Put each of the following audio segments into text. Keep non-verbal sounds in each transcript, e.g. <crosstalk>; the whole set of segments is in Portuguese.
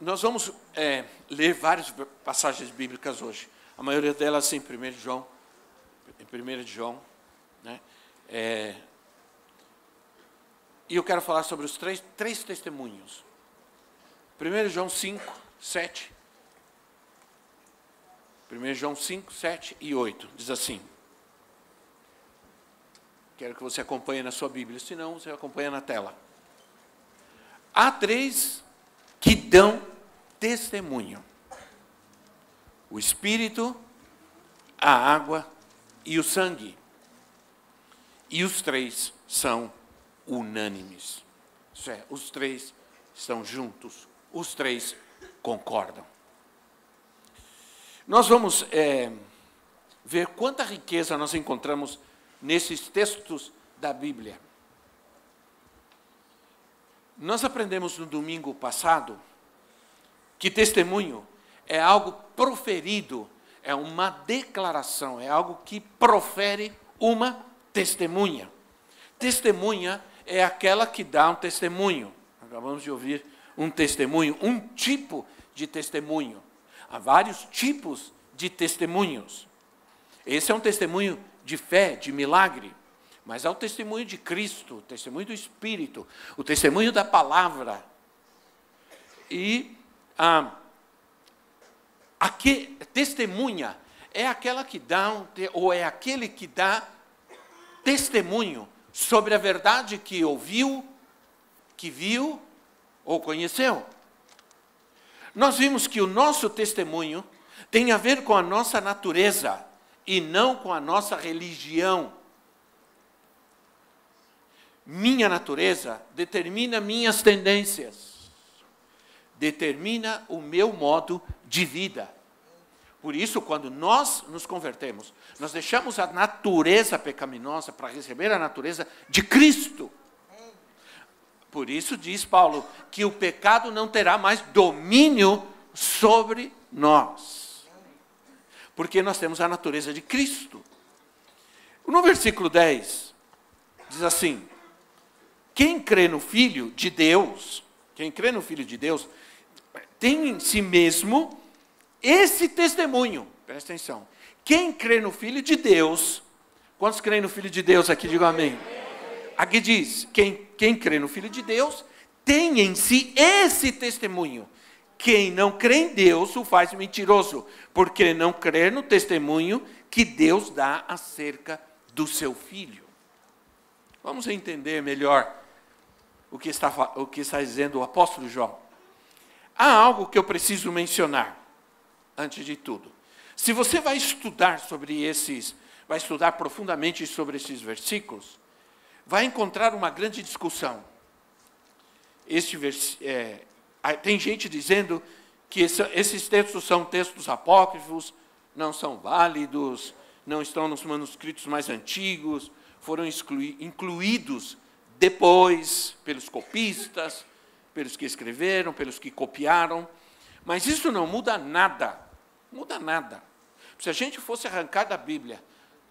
nós vamos é, ler várias passagens bíblicas hoje. A maioria delas em 1 João. Em 1 João. Né? É, e eu quero falar sobre os três, três testemunhos. 1 João 5, 7. 1 João 5, 7 e 8. Diz assim. Quero que você acompanhe na sua Bíblia, senão você acompanha na tela. Há três que dão testemunho: o Espírito, a água e o sangue. E os três são unânimes. Isso é, os três estão juntos, os três concordam. Nós vamos é, ver quanta riqueza nós encontramos nesses textos da Bíblia. Nós aprendemos no domingo passado que testemunho é algo proferido, é uma declaração, é algo que profere uma testemunha. Testemunha é aquela que dá um testemunho. Acabamos de ouvir um testemunho, um tipo de testemunho. Há vários tipos de testemunhos. Esse é um testemunho de fé, de milagre. Mas há o testemunho de Cristo, o testemunho do Espírito, o testemunho da palavra. E ah, aqui, testemunha é aquela que dá, ou é aquele que dá testemunho sobre a verdade que ouviu, que viu ou conheceu. Nós vimos que o nosso testemunho tem a ver com a nossa natureza e não com a nossa religião. Minha natureza determina minhas tendências, determina o meu modo de vida. Por isso, quando nós nos convertemos, nós deixamos a natureza pecaminosa para receber a natureza de Cristo. Por isso diz Paulo que o pecado não terá mais domínio sobre nós. Porque nós temos a natureza de Cristo. No versículo 10, diz assim: quem crê no Filho de Deus, quem crê no Filho de Deus, tem em si mesmo esse testemunho. Presta atenção. Quem crê no Filho de Deus, quantos creem no Filho de Deus aqui? Digam amém. Aqui diz: quem, quem crê no Filho de Deus tem em si esse testemunho. Quem não crê em Deus o faz mentiroso, porque não crê no testemunho que Deus dá acerca do seu filho. Vamos entender melhor o que está, o que está dizendo o apóstolo João. Há algo que eu preciso mencionar, antes de tudo. Se você vai estudar sobre esses, vai estudar profundamente sobre esses versículos, vai encontrar uma grande discussão. Este vers, é, tem gente dizendo que esse, esses textos são textos apócrifos, não são válidos, não estão nos manuscritos mais antigos, foram exclui, incluídos depois pelos copistas, pelos que escreveram, pelos que copiaram. Mas isso não muda nada. Muda nada. Se a gente fosse arrancar da Bíblia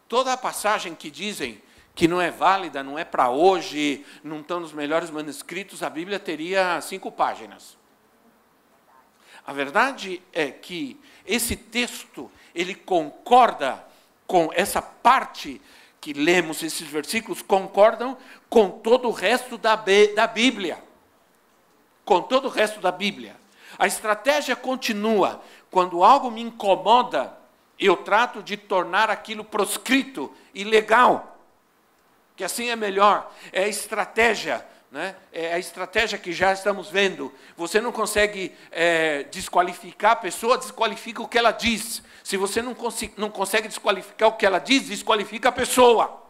toda a passagem que dizem que não é válida, não é para hoje, não estão nos melhores manuscritos, a Bíblia teria cinco páginas. A verdade é que esse texto, ele concorda com essa parte que lemos esses versículos concordam com todo o resto da, da Bíblia. Com todo o resto da Bíblia. A estratégia continua. Quando algo me incomoda, eu trato de tornar aquilo proscrito e legal. Que assim é melhor. É a estratégia né? É a estratégia que já estamos vendo. Você não consegue é, desqualificar a pessoa, desqualifica o que ela diz. Se você não, não consegue desqualificar o que ela diz, desqualifica a pessoa.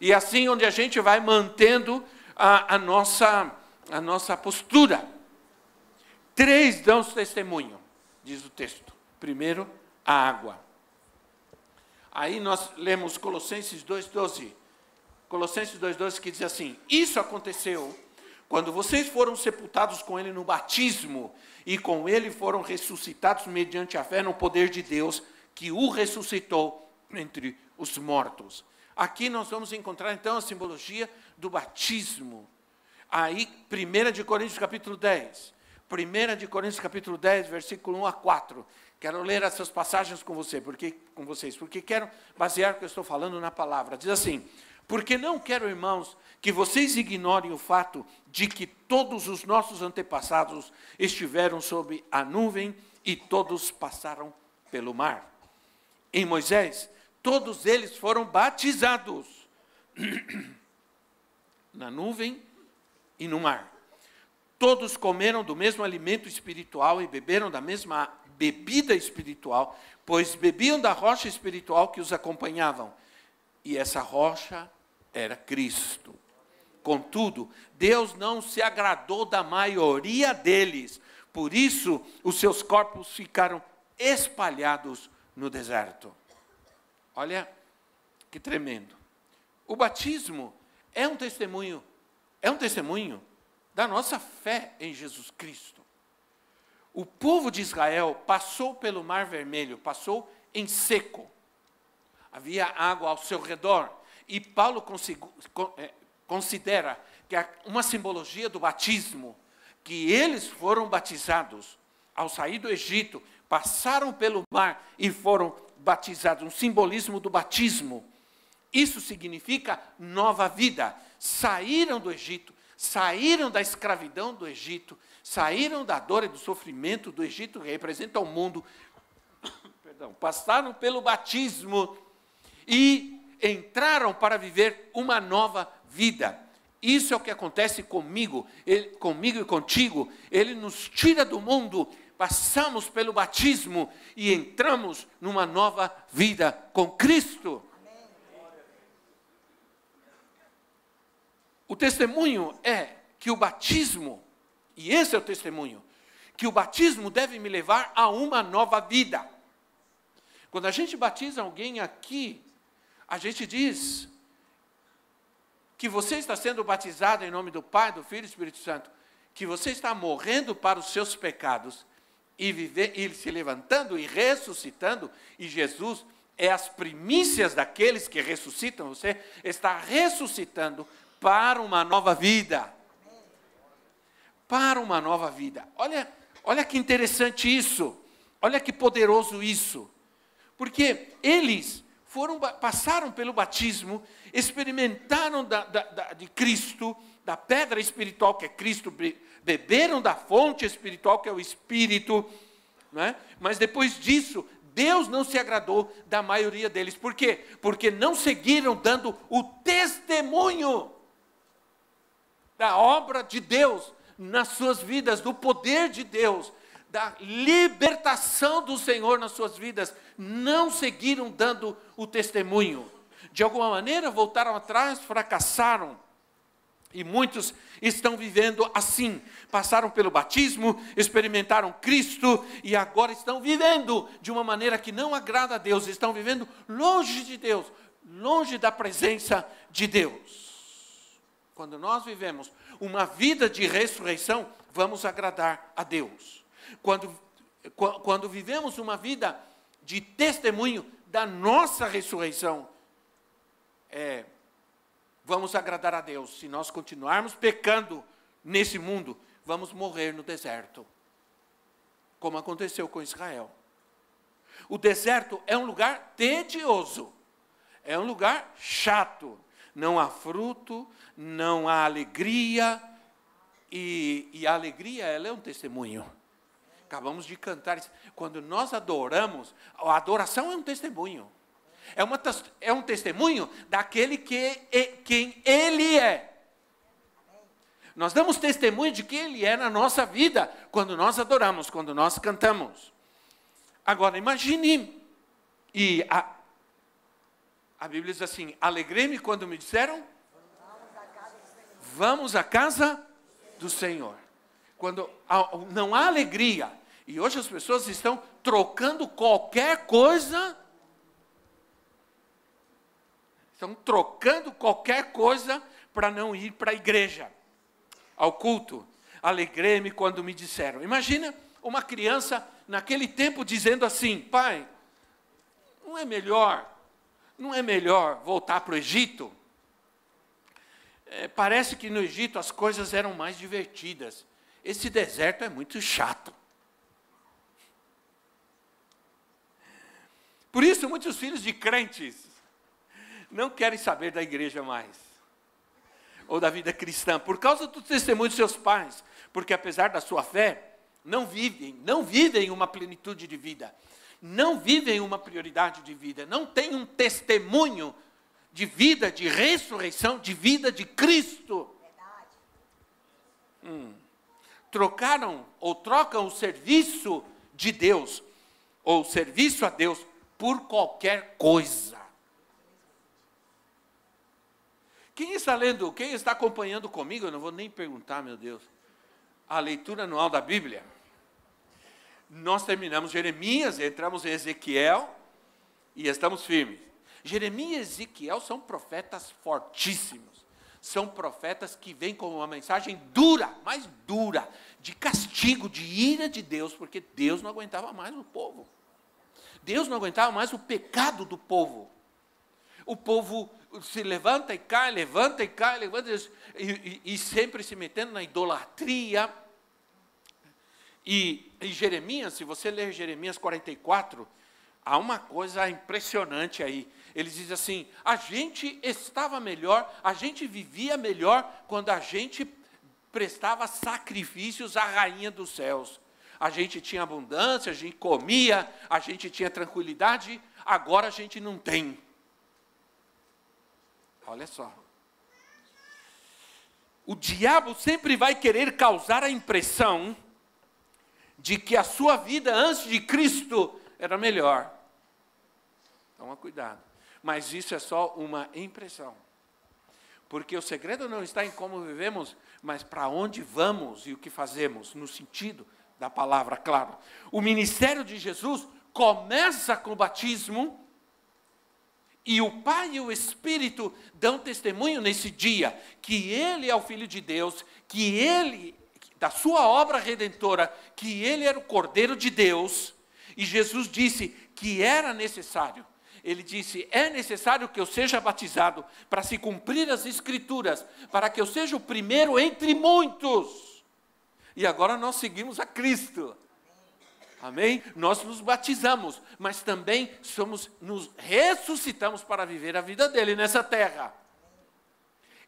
E assim onde a gente vai mantendo a, a nossa a nossa postura. Três dão testemunho, diz o texto. Primeiro, a água. Aí nós lemos Colossenses 2,12. Colossenses 2,12 que diz assim: Isso aconteceu quando vocês foram sepultados com ele no batismo e com ele foram ressuscitados mediante a fé no poder de Deus que o ressuscitou entre os mortos. Aqui nós vamos encontrar então a simbologia do batismo. Aí, 1 de Coríntios capítulo 10. 1 de Coríntios capítulo 10, versículo 1 a 4. Quero ler essas passagens com você, porque com vocês, porque quero basear o que eu estou falando na palavra. Diz assim: "Porque não quero, irmãos, que vocês ignorem o fato de que todos os nossos antepassados estiveram sob a nuvem e todos passaram pelo mar. Em Moisés, todos eles foram batizados <clears throat> na nuvem e no mar. Todos comeram do mesmo alimento espiritual e beberam da mesma bebida espiritual, pois bebiam da rocha espiritual que os acompanhavam. E essa rocha era Cristo. Contudo, Deus não se agradou da maioria deles, por isso os seus corpos ficaram espalhados no deserto. Olha que tremendo. O batismo é um testemunho, é um testemunho da nossa fé em Jesus Cristo. O povo de Israel passou pelo Mar Vermelho, passou em seco. Havia água ao seu redor. E Paulo é, considera que é uma simbologia do batismo, que eles foram batizados ao sair do Egito, passaram pelo mar e foram batizados, um simbolismo do batismo. Isso significa nova vida. Saíram do Egito, saíram da escravidão do Egito, saíram da dor e do sofrimento do Egito, que representa o mundo, <coughs> perdão, passaram pelo batismo e entraram para viver uma nova vida. Isso é o que acontece comigo, ele, comigo e contigo. Ele nos tira do mundo, passamos pelo batismo e entramos numa nova vida com Cristo. O testemunho é que o batismo, e esse é o testemunho, que o batismo deve me levar a uma nova vida. Quando a gente batiza alguém aqui, a gente diz que você está sendo batizado em nome do Pai, do Filho e do Espírito Santo, que você está morrendo para os seus pecados e, viver, e se levantando e ressuscitando, e Jesus é as primícias daqueles que ressuscitam, você está ressuscitando para uma nova vida. Para uma nova vida. Olha, olha que interessante isso. Olha que poderoso isso. Porque eles foram, passaram pelo batismo, experimentaram da, da, da, de Cristo, da pedra espiritual que é Cristo, beberam da fonte espiritual que é o Espírito, é? mas depois disso, Deus não se agradou da maioria deles. Por quê? Porque não seguiram dando o testemunho da obra de Deus nas suas vidas, do poder de Deus, da libertação do Senhor nas suas vidas, não seguiram dando o testemunho. De alguma maneira voltaram atrás, fracassaram. E muitos estão vivendo assim. Passaram pelo batismo, experimentaram Cristo e agora estão vivendo de uma maneira que não agrada a Deus, estão vivendo longe de Deus, longe da presença de Deus. Quando nós vivemos uma vida de ressurreição, vamos agradar a Deus. Quando, quando vivemos uma vida de testemunho da nossa ressurreição, é, vamos agradar a Deus. Se nós continuarmos pecando nesse mundo, vamos morrer no deserto, como aconteceu com Israel. O deserto é um lugar tedioso, é um lugar chato, não há fruto, não há alegria, e, e a alegria ela é um testemunho. Acabamos de cantar. Quando nós adoramos, a adoração é um testemunho. É, uma, é um testemunho daquele que é, quem Ele é. Nós damos testemunho de quem Ele é na nossa vida quando nós adoramos, quando nós cantamos. Agora, imagine, e a, a Bíblia diz assim: alegrei-me quando me disseram, vamos à casa do Senhor. Quando não há alegria, e hoje as pessoas estão trocando qualquer coisa, estão trocando qualquer coisa para não ir para a igreja, ao culto. Alegrei-me quando me disseram. Imagina uma criança naquele tempo dizendo assim: pai, não é melhor, não é melhor voltar para o Egito? É, parece que no Egito as coisas eram mais divertidas. Esse deserto é muito chato. Por isso, muitos filhos de crentes não querem saber da igreja mais, ou da vida cristã, por causa do testemunho de seus pais, porque apesar da sua fé, não vivem, não vivem uma plenitude de vida, não vivem uma prioridade de vida, não têm um testemunho de vida, de ressurreição, de vida de Cristo. Hum. Trocaram ou trocam o serviço de Deus, ou o serviço a Deus, por qualquer coisa. Quem está lendo, quem está acompanhando comigo, eu não vou nem perguntar, meu Deus, a leitura anual da Bíblia. Nós terminamos Jeremias, entramos em Ezequiel e estamos firmes. Jeremias e Ezequiel são profetas fortíssimos. São profetas que vêm com uma mensagem dura, mais dura, de castigo, de ira de Deus, porque Deus não aguentava mais o povo. Deus não aguentava mais o pecado do povo. O povo se levanta e cai, levanta e cai, levanta e, e, e sempre se metendo na idolatria. E, e Jeremias, se você ler Jeremias 44, há uma coisa impressionante aí. Ele diz assim: a gente estava melhor, a gente vivia melhor quando a gente prestava sacrifícios à rainha dos céus a gente tinha abundância, a gente comia, a gente tinha tranquilidade, agora a gente não tem. Olha só. O diabo sempre vai querer causar a impressão de que a sua vida antes de Cristo era melhor. Toma cuidado. Mas isso é só uma impressão. Porque o segredo não está em como vivemos, mas para onde vamos e o que fazemos, no sentido da palavra, claro. O ministério de Jesus começa com o batismo, e o Pai e o Espírito dão testemunho nesse dia que Ele é o Filho de Deus, que Ele, da sua obra redentora, que Ele era o Cordeiro de Deus, e Jesus disse que era necessário. Ele disse: É necessário que eu seja batizado para se cumprir as Escrituras, para que eu seja o primeiro entre muitos e agora nós seguimos a Cristo. Amém? Nós nos batizamos, mas também somos, nos ressuscitamos para viver a vida dele nessa terra.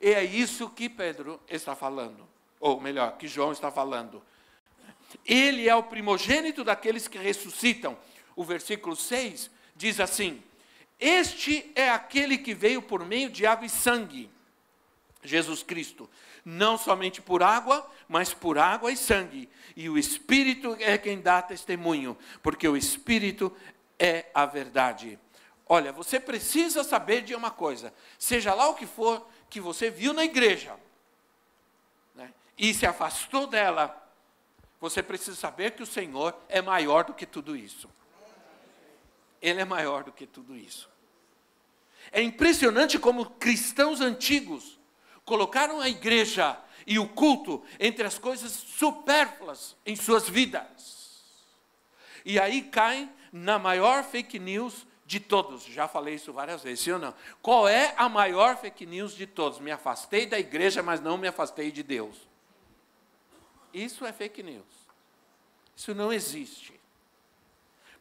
E é isso que Pedro está falando, ou melhor, que João está falando. Ele é o primogênito daqueles que ressuscitam. O versículo 6 diz assim: Este é aquele que veio por meio de água e sangue Jesus Cristo, não somente por água, mas por água e sangue. E o Espírito é quem dá testemunho, porque o Espírito é a verdade. Olha, você precisa saber de uma coisa, seja lá o que for que você viu na igreja né, e se afastou dela, você precisa saber que o Senhor é maior do que tudo isso. Ele é maior do que tudo isso. É impressionante como cristãos antigos colocaram a igreja e o culto entre as coisas supérfluas em suas vidas. E aí caem na maior fake news de todos. Já falei isso várias vezes, sim ou não? Qual é a maior fake news de todos? Me afastei da igreja, mas não me afastei de Deus. Isso é fake news. Isso não existe.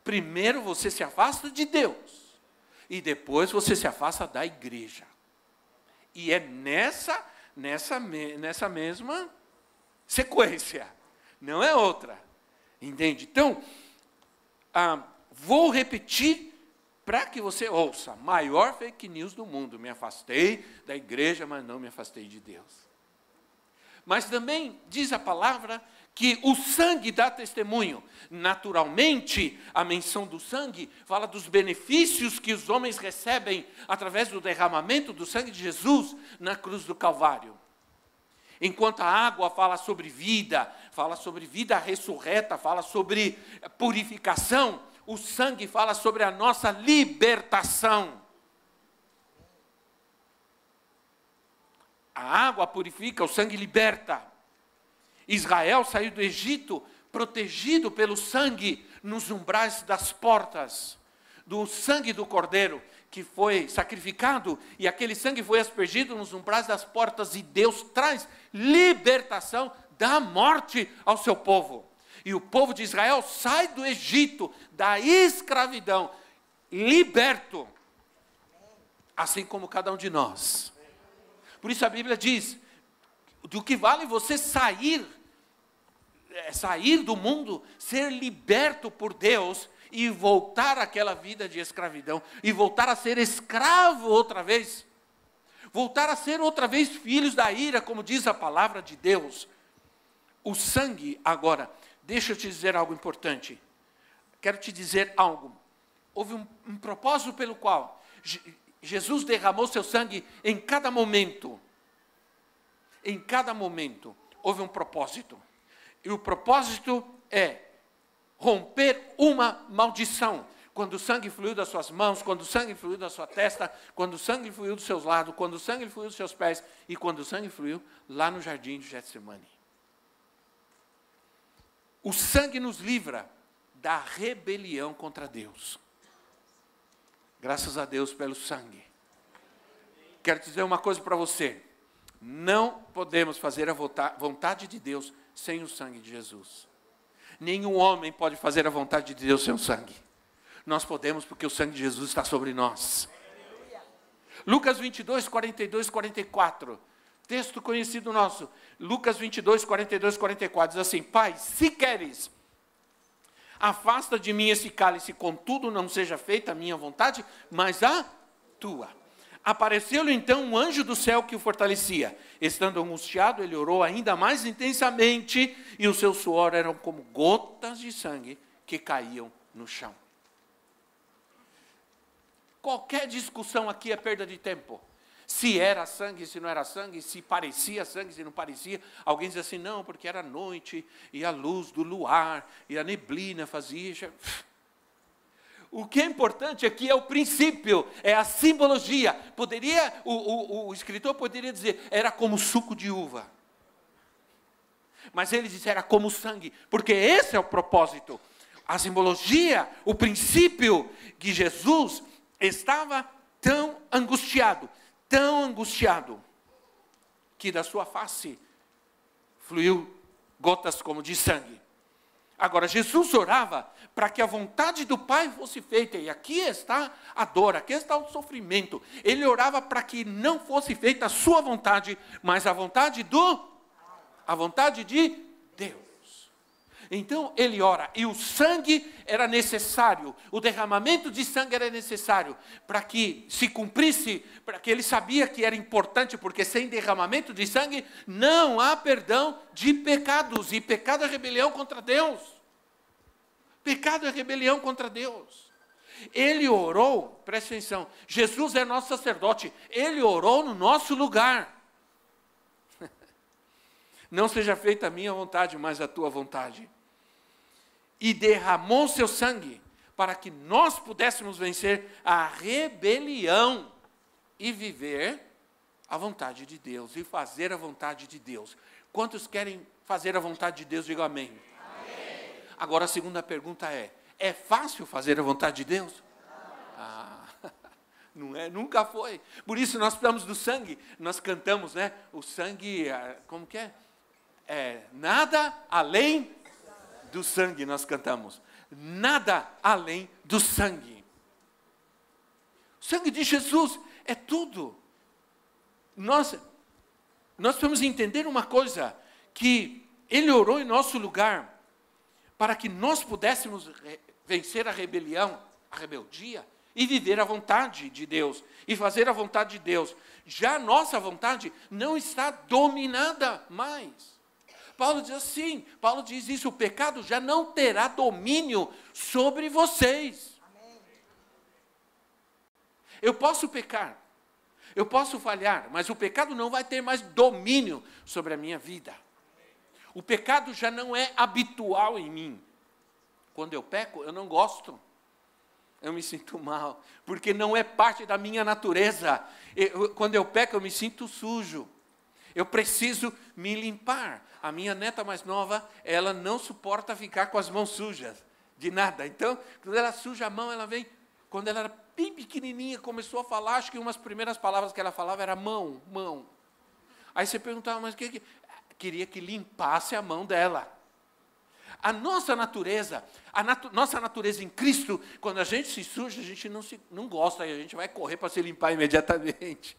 Primeiro você se afasta de Deus, e depois você se afasta da igreja. E é nessa, nessa, nessa mesma sequência, não é outra. Entende? Então, ah, vou repetir para que você ouça: maior fake news do mundo. Me afastei da igreja, mas não me afastei de Deus. Mas também diz a palavra que o sangue dá testemunho. Naturalmente, a menção do sangue fala dos benefícios que os homens recebem através do derramamento do sangue de Jesus na cruz do Calvário. Enquanto a água fala sobre vida, fala sobre vida ressurreta, fala sobre purificação, o sangue fala sobre a nossa libertação. A água purifica, o sangue liberta. Israel saiu do Egito protegido pelo sangue nos umbrais das portas, do sangue do cordeiro que foi sacrificado, e aquele sangue foi aspergido nos umbrais das portas, e Deus traz libertação da morte ao seu povo. E o povo de Israel sai do Egito, da escravidão, liberto, assim como cada um de nós. Por isso a Bíblia diz: do que vale você sair, sair do mundo, ser liberto por Deus e voltar àquela vida de escravidão e voltar a ser escravo outra vez. Voltar a ser outra vez filhos da ira, como diz a palavra de Deus. O sangue, agora, deixa eu te dizer algo importante. Quero te dizer algo. Houve um, um propósito pelo qual Jesus derramou seu sangue em cada momento. Em cada momento houve um propósito. E o propósito é romper uma maldição. Quando o sangue fluiu das suas mãos, quando o sangue fluiu da sua testa, quando o sangue fluiu dos seus lados, quando o sangue fluiu dos seus pés e quando o sangue fluiu lá no jardim de Getsemane. O sangue nos livra da rebelião contra Deus. Graças a Deus pelo sangue. Quero dizer uma coisa para você. Não podemos fazer a vontade de Deus sem o sangue de Jesus. Nenhum homem pode fazer a vontade de Deus sem o sangue. Nós podemos porque o sangue de Jesus está sobre nós. Lucas 22, 42, 44. Texto conhecido nosso. Lucas 22, 42, 44. Diz assim: Pai, se queres, afasta de mim esse cálice, contudo não seja feita a minha vontade, mas a tua. Apareceu-lhe então um anjo do céu que o fortalecia. Estando angustiado, ele orou ainda mais intensamente, e o seu suor eram como gotas de sangue que caíam no chão. Qualquer discussão aqui é perda de tempo. Se era sangue, se não era sangue, se parecia sangue, se não parecia. Alguém diz assim, não, porque era noite, e a luz do luar, e a neblina fazia. O que é importante aqui é o princípio, é a simbologia. Poderia, o, o, o escritor poderia dizer, era como suco de uva. Mas ele disse, era como sangue, porque esse é o propósito. A simbologia, o princípio que Jesus estava tão angustiado, tão angustiado, que da sua face fluiu gotas como de sangue. Agora, Jesus orava para que a vontade do Pai fosse feita, e aqui está a dor, aqui está o sofrimento. Ele orava para que não fosse feita a sua vontade, mas a vontade do a vontade de Deus. Então ele ora, e o sangue era necessário, o derramamento de sangue era necessário para que se cumprisse, para que ele sabia que era importante, porque sem derramamento de sangue não há perdão de pecados, e pecado é rebelião contra Deus. Pecado é rebelião contra Deus. Ele orou, presta atenção, Jesus é nosso sacerdote, ele orou no nosso lugar. <laughs> Não seja feita a minha vontade, mas a tua vontade. E derramou seu sangue para que nós pudéssemos vencer a rebelião e viver a vontade de Deus e fazer a vontade de Deus. Quantos querem fazer a vontade de Deus? Diga amém. Agora a segunda pergunta é: é fácil fazer a vontade de Deus? Ah, <laughs> não é, nunca foi. Por isso nós precisamos do sangue. Nós cantamos, né? O sangue, ah, como que é? é nada além do sangue, nós cantamos. Nada além do sangue. O sangue de Jesus é tudo. Nós, nós precisamos entender uma coisa: que Ele orou em nosso lugar para que nós pudéssemos vencer a rebelião, a rebeldia, e viver a vontade de Deus, e fazer a vontade de Deus. Já a nossa vontade não está dominada mais. Paulo diz assim: Paulo diz isso, o pecado já não terá domínio sobre vocês. Eu posso pecar, Eu posso falhar, mas o pecado não vai ter mais domínio sobre a minha vida. O pecado já não é habitual em mim. Quando eu peco, eu não gosto. Eu me sinto mal, porque não é parte da minha natureza. Eu, quando eu peco, eu me sinto sujo. Eu preciso me limpar. A minha neta mais nova, ela não suporta ficar com as mãos sujas, de nada. Então, quando ela suja a mão, ela vem. Quando ela era bem pequenininha, começou a falar, acho que umas primeiras palavras que ela falava era mão, mão. Aí você perguntava, mas o que, que queria que limpasse a mão dela. A nossa natureza, a natu nossa natureza em Cristo, quando a gente se suja, a gente não, se, não gosta a gente vai correr para se limpar imediatamente.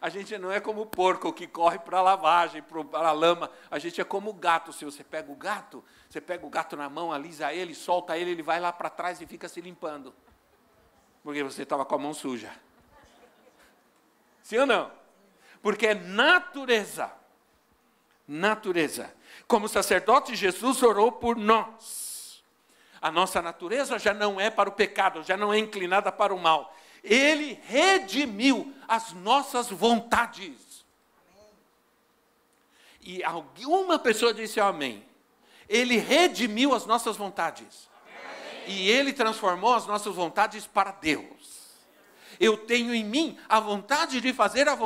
A gente não é como o porco que corre para a lavagem, para a lama. A gente é como o gato. Se você pega o gato, você pega o gato na mão, alisa ele, solta ele, ele vai lá para trás e fica se limpando. Porque você estava com a mão suja. Sim ou não? Porque é natureza natureza. Como sacerdote, Jesus orou por nós. A nossa natureza já não é para o pecado, já não é inclinada para o mal. Ele redimiu as nossas vontades. E alguma pessoa disse amém. Ele redimiu as nossas vontades. E ele transformou as nossas vontades para Deus. Eu tenho em mim a vontade de fazer a,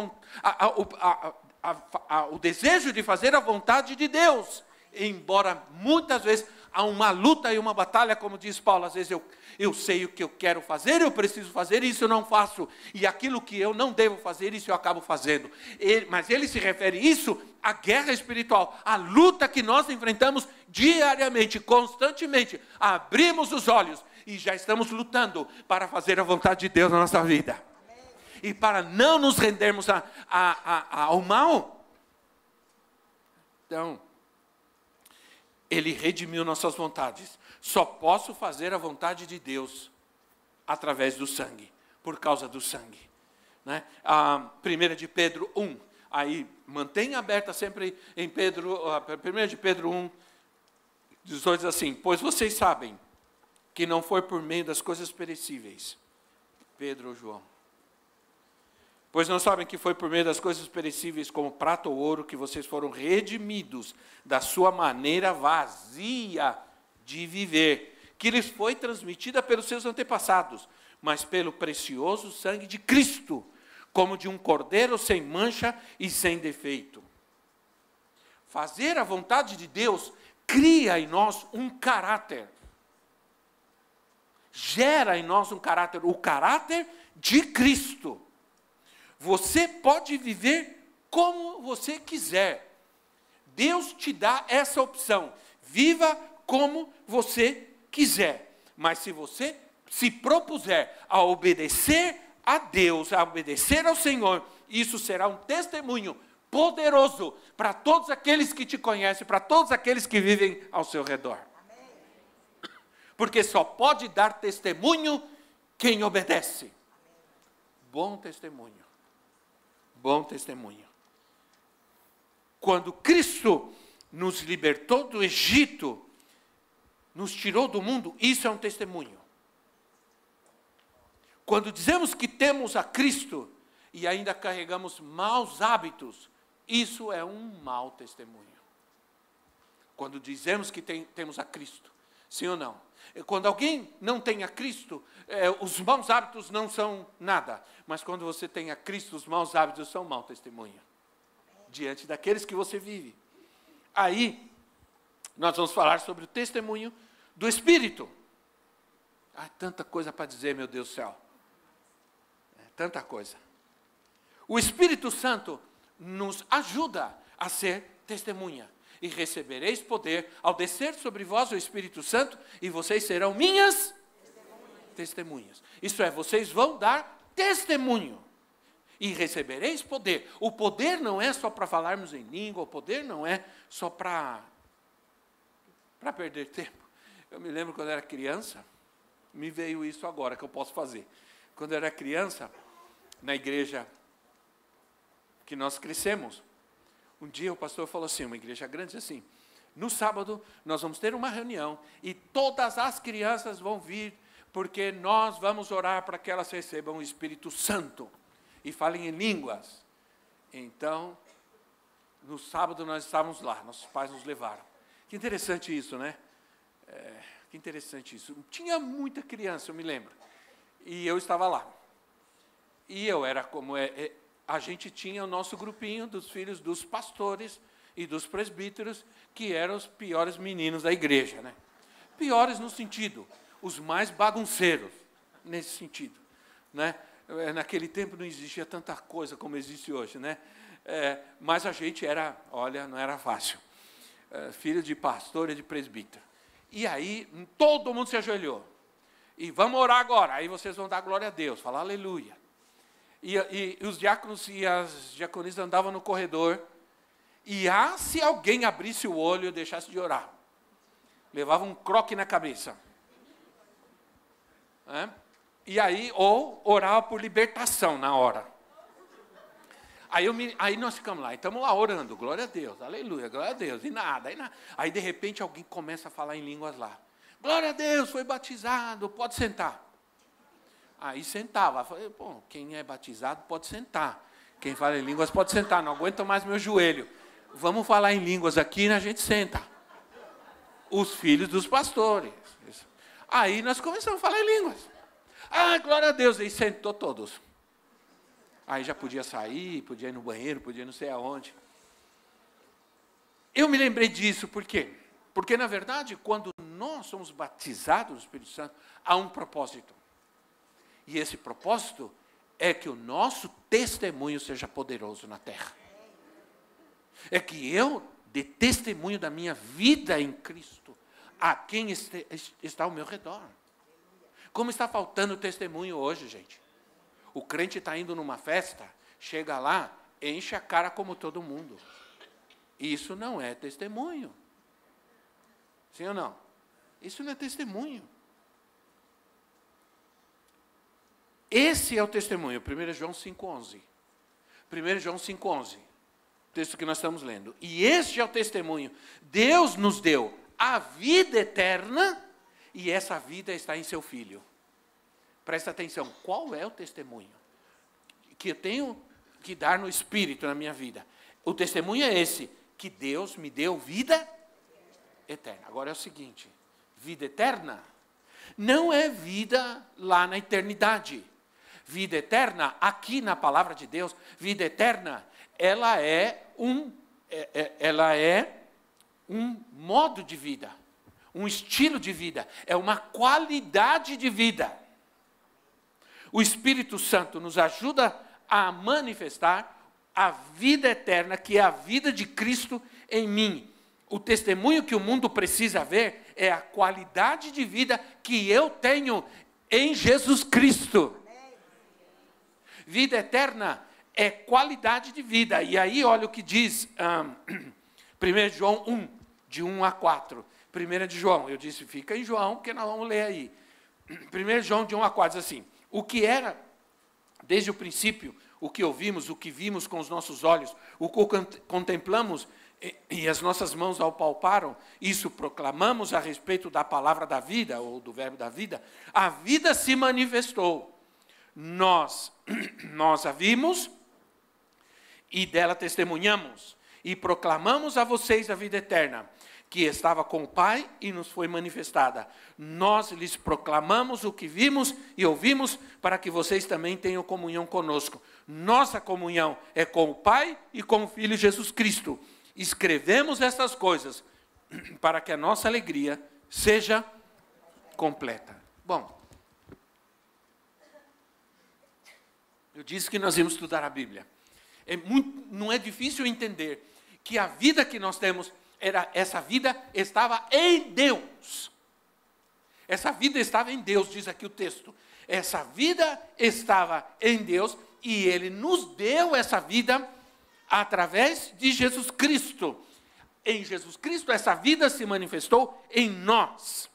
a, o desejo de fazer a vontade de Deus, embora muitas vezes há uma luta e uma batalha, como diz Paulo, às vezes eu, eu sei o que eu quero fazer, eu preciso fazer, isso eu não faço, e aquilo que eu não devo fazer, isso eu acabo fazendo. Ele, mas ele se refere isso à guerra espiritual, à luta que nós enfrentamos diariamente, constantemente. Abrimos os olhos e já estamos lutando para fazer a vontade de Deus na nossa vida e para não nos rendermos a, a, a, ao mal. Então, Ele redimiu nossas vontades. Só posso fazer a vontade de Deus através do sangue, por causa do sangue. Né? A 1 de Pedro 1, aí mantenha aberta sempre em Pedro, 1 de Pedro 1, 18 assim, pois vocês sabem que não foi por meio das coisas perecíveis, Pedro ou João, Pois não sabem que foi por meio das coisas perecíveis, como prata ou ouro, que vocês foram redimidos da sua maneira vazia de viver, que lhes foi transmitida pelos seus antepassados, mas pelo precioso sangue de Cristo, como de um cordeiro sem mancha e sem defeito. Fazer a vontade de Deus cria em nós um caráter. Gera em nós um caráter, o caráter de Cristo. Você pode viver como você quiser. Deus te dá essa opção. Viva como você quiser. Mas se você se propuser a obedecer a Deus, a obedecer ao Senhor, isso será um testemunho poderoso para todos aqueles que te conhecem, para todos aqueles que vivem ao seu redor. Porque só pode dar testemunho quem obedece. Bom testemunho bom testemunho. Quando Cristo nos libertou do Egito, nos tirou do mundo, isso é um testemunho. Quando dizemos que temos a Cristo e ainda carregamos maus hábitos, isso é um mau testemunho. Quando dizemos que tem, temos a Cristo, sim ou não? Quando alguém não tem a Cristo, é, os maus hábitos não são nada. Mas quando você tem a Cristo, os maus hábitos são mau testemunho. Diante daqueles que você vive. Aí, nós vamos falar sobre o testemunho do Espírito. Há tanta coisa para dizer, meu Deus do céu. É, tanta coisa. O Espírito Santo nos ajuda a ser testemunha e recebereis poder ao descer sobre vós o Espírito Santo, e vocês serão minhas testemunhas. testemunhas. Isso é, vocês vão dar testemunho e recebereis poder. O poder não é só para falarmos em língua, o poder não é só para para perder tempo. Eu me lembro quando era criança, me veio isso agora que eu posso fazer. Quando era criança, na igreja que nós crescemos, um dia o pastor falou assim, uma igreja grande assim, no sábado nós vamos ter uma reunião e todas as crianças vão vir porque nós vamos orar para que elas recebam o Espírito Santo. e falem em línguas. Então, no sábado nós estávamos lá, nossos pais nos levaram. Que interessante isso, né? É, que interessante isso. Tinha muita criança, eu me lembro. E eu estava lá. E eu era como é, é, a gente tinha o nosso grupinho dos filhos dos pastores e dos presbíteros, que eram os piores meninos da igreja, né? Piores no sentido, os mais bagunceiros, nesse sentido, né? É, naquele tempo não existia tanta coisa como existe hoje, né? É, mas a gente era, olha, não era fácil. É, filho de pastor e de presbítero. E aí todo mundo se ajoelhou. E vamos orar agora. Aí vocês vão dar glória a Deus, falar aleluia. E, e, os diáconos e as diaconisas andavam no corredor. E ah, se alguém abrisse o olho e deixasse de orar, levava um croque na cabeça. É? E aí, ou orava por libertação na hora. Aí, eu me, aí nós ficamos lá, estamos lá orando, glória a Deus, aleluia, glória a Deus, e nada, e nada. Aí de repente alguém começa a falar em línguas lá. Glória a Deus, foi batizado, pode sentar. Aí sentava. Falei, pô, quem é batizado pode sentar. Quem fala em línguas pode sentar, não aguento mais meu joelho. Vamos falar em línguas aqui e a gente senta. Os filhos dos pastores. Aí nós começamos a falar em línguas. Ah, glória a Deus. E sentou todos. Aí já podia sair, podia ir no banheiro, podia não sei aonde. Eu me lembrei disso, por quê? Porque, na verdade, quando nós somos batizados no Espírito Santo, há um propósito. E esse propósito é que o nosso testemunho seja poderoso na terra. É que eu dê testemunho da minha vida em Cristo a quem este, está ao meu redor. Como está faltando testemunho hoje, gente? O crente está indo numa festa, chega lá, enche a cara como todo mundo. Isso não é testemunho. Sim ou não? Isso não é testemunho. Esse é o testemunho, 1 João 5,11. 1 João 5,11, texto que nós estamos lendo. E este é o testemunho. Deus nos deu a vida eterna e essa vida está em seu Filho. Presta atenção, qual é o testemunho que eu tenho que dar no Espírito na minha vida? O testemunho é esse, que Deus me deu vida eterna. Agora é o seguinte: vida eterna não é vida lá na eternidade. Vida eterna, aqui na palavra de Deus, vida eterna, ela é um, é, é, ela é um modo de vida, um estilo de vida, é uma qualidade de vida. O Espírito Santo nos ajuda a manifestar a vida eterna, que é a vida de Cristo em mim. O testemunho que o mundo precisa ver é a qualidade de vida que eu tenho em Jesus Cristo. Vida eterna é qualidade de vida. E aí, olha o que diz <clears throat> um, 1 João 1, de 1 a 4. 1 de João, eu disse, fica em João, porque nós vamos ler aí. <clears throat> 1 João de 1 a 4 diz assim: O que era desde o princípio, o que ouvimos, o que vimos com os nossos olhos, o que contemplamos e as nossas mãos ao palparam, isso proclamamos a respeito da palavra da vida, ou do verbo da vida, a vida se manifestou nós, <clears throat> nós a vimos e dela testemunhamos e proclamamos a vocês a vida eterna, que estava com o Pai e nos foi manifestada. Nós lhes proclamamos o que vimos e ouvimos, para que vocês também tenham comunhão conosco. Nossa comunhão é com o Pai e com o Filho Jesus Cristo. Escrevemos essas coisas <clears throat> para que a nossa alegria seja completa. Bom, Eu disse que nós íamos estudar a Bíblia. É muito, não é difícil entender que a vida que nós temos era essa vida estava em Deus. Essa vida estava em Deus, diz aqui o texto. Essa vida estava em Deus e ele nos deu essa vida através de Jesus Cristo. Em Jesus Cristo essa vida se manifestou em nós.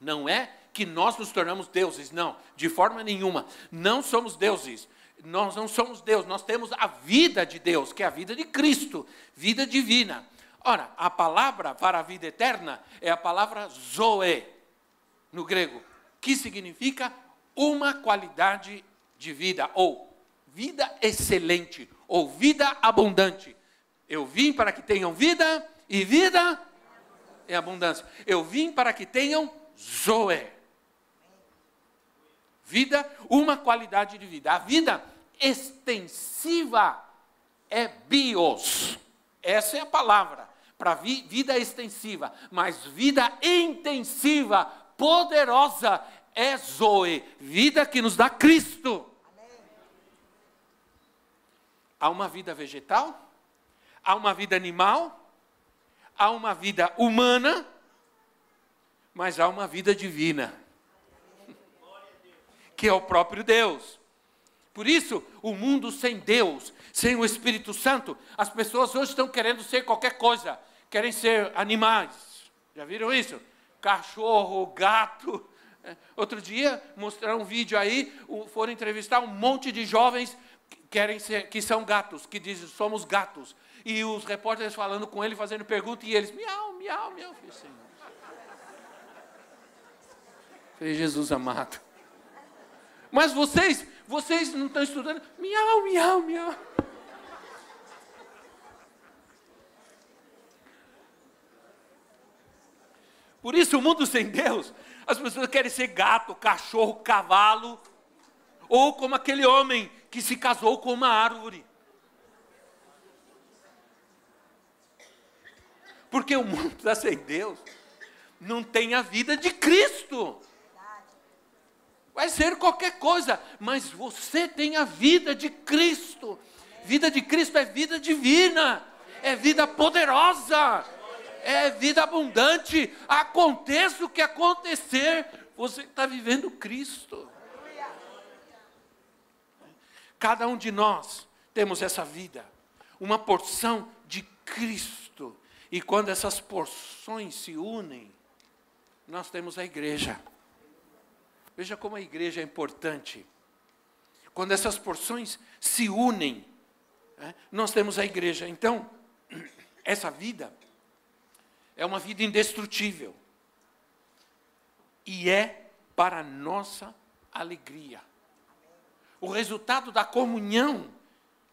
Não é que nós nos tornamos deuses, não, de forma nenhuma. Não somos deuses. Nós não somos Deus, nós temos a vida de Deus, que é a vida de Cristo, vida divina. Ora, a palavra para a vida eterna é a palavra zoe, no grego, que significa uma qualidade de vida, ou vida excelente ou vida abundante. Eu vim para que tenham vida e vida em abundância. Eu vim para que tenham Zoe. Vida, uma qualidade de vida. A vida extensiva é bios. Essa é a palavra para vi, vida extensiva, mas vida intensiva, poderosa é Zoe, vida que nos dá Cristo. Há uma vida vegetal, há uma vida animal, há uma vida humana, mas há uma vida divina, que é o próprio Deus. Por isso, o mundo sem Deus, sem o Espírito Santo, as pessoas hoje estão querendo ser qualquer coisa, querem ser animais. Já viram isso? Cachorro, gato. É, outro dia mostraram um vídeo aí, foram entrevistar um monte de jovens que querem ser, que são gatos, que dizem somos gatos. E os repórteres falando com ele, fazendo pergunta, e eles, miau, miau, miau. Falei, Senhor. Falei, Jesus amado. Mas vocês, vocês não estão estudando? Miau, miau, miau. Por isso, o mundo sem Deus, as pessoas querem ser gato, cachorro, cavalo, ou como aquele homem que se casou com uma árvore. Porque o mundo sem Deus, não tem a vida de Cristo. Vai ser qualquer coisa, mas você tem a vida de Cristo. Vida de Cristo é vida divina, é vida poderosa, é vida abundante. Aconteça o que acontecer, você está vivendo Cristo. Cada um de nós temos essa vida, uma porção de Cristo. E quando essas porções se unem, nós temos a igreja. Veja como a igreja é importante. Quando essas porções se unem, né, nós temos a igreja. Então, <clears throat> essa vida é uma vida indestrutível. E é para nossa alegria. O resultado da comunhão,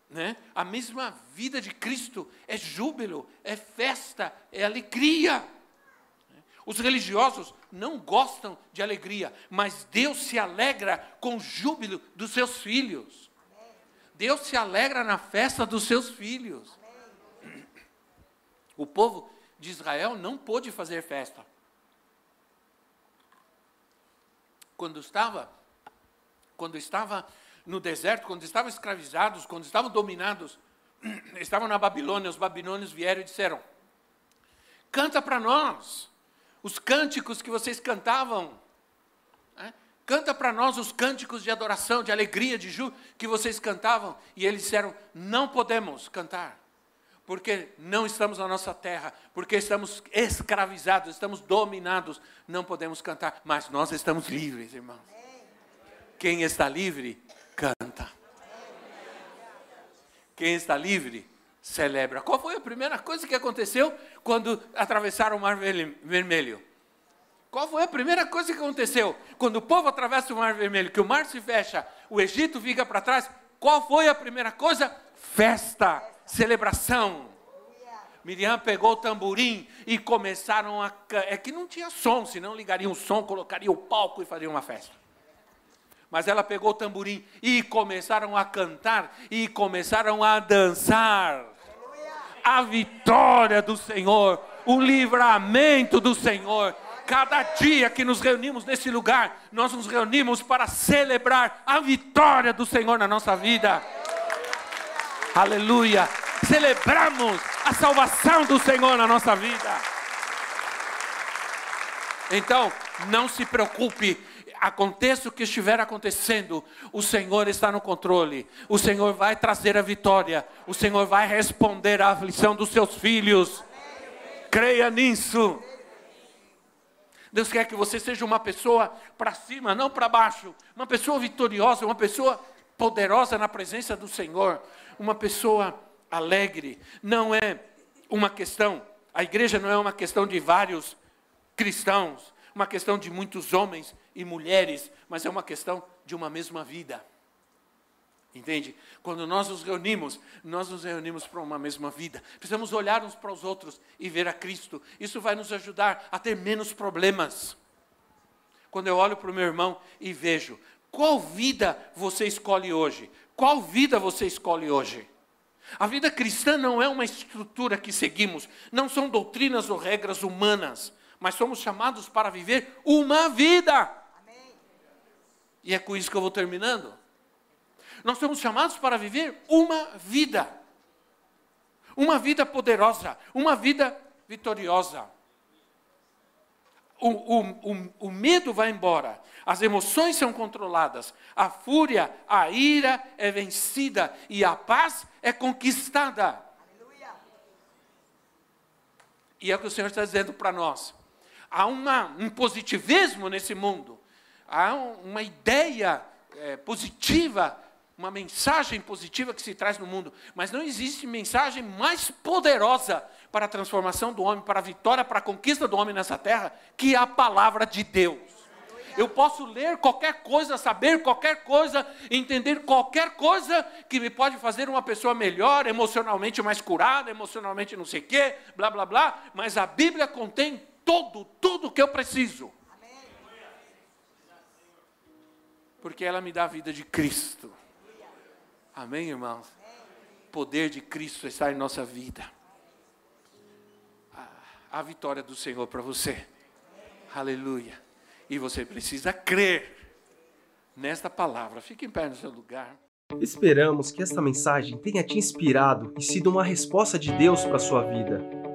né? a mesma vida de Cristo, é júbilo, é festa, é alegria. Os religiosos não gostam de alegria, mas Deus se alegra com o júbilo dos seus filhos. Deus se alegra na festa dos seus filhos. O povo de Israel não pôde fazer festa. Quando estava quando estava no deserto, quando estavam escravizados, quando estavam dominados, <clears throat> estavam na Babilônia, os babilônios vieram e disseram: Canta para nós os cânticos que vocês cantavam. Né? Canta para nós os cânticos de adoração, de alegria, de ju que vocês cantavam. E eles disseram: Não podemos cantar, porque não estamos na nossa terra, porque estamos escravizados, estamos dominados, não podemos cantar, mas nós estamos livres, irmãos. Quem está livre, canta. Quem está livre, celebra. Qual foi a primeira coisa que aconteceu quando atravessaram o Mar Vermelho? Qual foi a primeira coisa que aconteceu quando o povo atravessa o Mar Vermelho? Que o mar se fecha, o Egito fica para trás. Qual foi a primeira coisa? Festa, celebração. Miriam pegou o tamborim e começaram a. É que não tinha som, senão ligariam o som, colocariam o palco e fariam uma festa. Mas ela pegou o tamborim e começaram a cantar e começaram a dançar a vitória do Senhor, o livramento do Senhor. Cada dia que nos reunimos nesse lugar, nós nos reunimos para celebrar a vitória do Senhor na nossa vida. Aleluia! Celebramos a salvação do Senhor na nossa vida. Então, não se preocupe aconteça o que estiver acontecendo, o Senhor está no controle. O Senhor vai trazer a vitória. O Senhor vai responder à aflição dos seus filhos. Creia nisso. Deus quer que você seja uma pessoa para cima, não para baixo. Uma pessoa vitoriosa, uma pessoa poderosa na presença do Senhor. Uma pessoa alegre. Não é uma questão, a igreja não é uma questão de vários cristãos, uma questão de muitos homens e mulheres, mas é uma questão de uma mesma vida. Entende? Quando nós nos reunimos, nós nos reunimos para uma mesma vida. Precisamos olhar uns para os outros e ver a Cristo. Isso vai nos ajudar a ter menos problemas. Quando eu olho para o meu irmão e vejo, qual vida você escolhe hoje? Qual vida você escolhe hoje? A vida cristã não é uma estrutura que seguimos, não são doutrinas ou regras humanas, mas somos chamados para viver uma vida. Amém. E é com isso que eu vou terminando. Nós somos chamados para viver uma vida. Uma vida poderosa, uma vida vitoriosa. O, o, o, o, medo vai embora, as emoções são controladas, a fúria, a ira é vencida e a paz é conquistada. Aleluia. E é o que o Senhor está dizendo para nós. Há uma, um positivismo nesse mundo, há uma ideia é, positiva uma mensagem positiva que se traz no mundo, mas não existe mensagem mais poderosa para a transformação do homem, para a vitória, para a conquista do homem nessa terra, que a palavra de Deus. Eu posso ler qualquer coisa, saber qualquer coisa, entender qualquer coisa que me pode fazer uma pessoa melhor, emocionalmente mais curada, emocionalmente não sei o quê, blá blá blá, mas a Bíblia contém todo, tudo que eu preciso. Porque ela me dá a vida de Cristo. Amém, irmãos? O poder de Cristo está em nossa vida. A, a vitória do Senhor para você. Aleluia. E você precisa crer nesta palavra. Fique em pé no seu lugar. Esperamos que esta mensagem tenha te inspirado e sido uma resposta de Deus para a sua vida.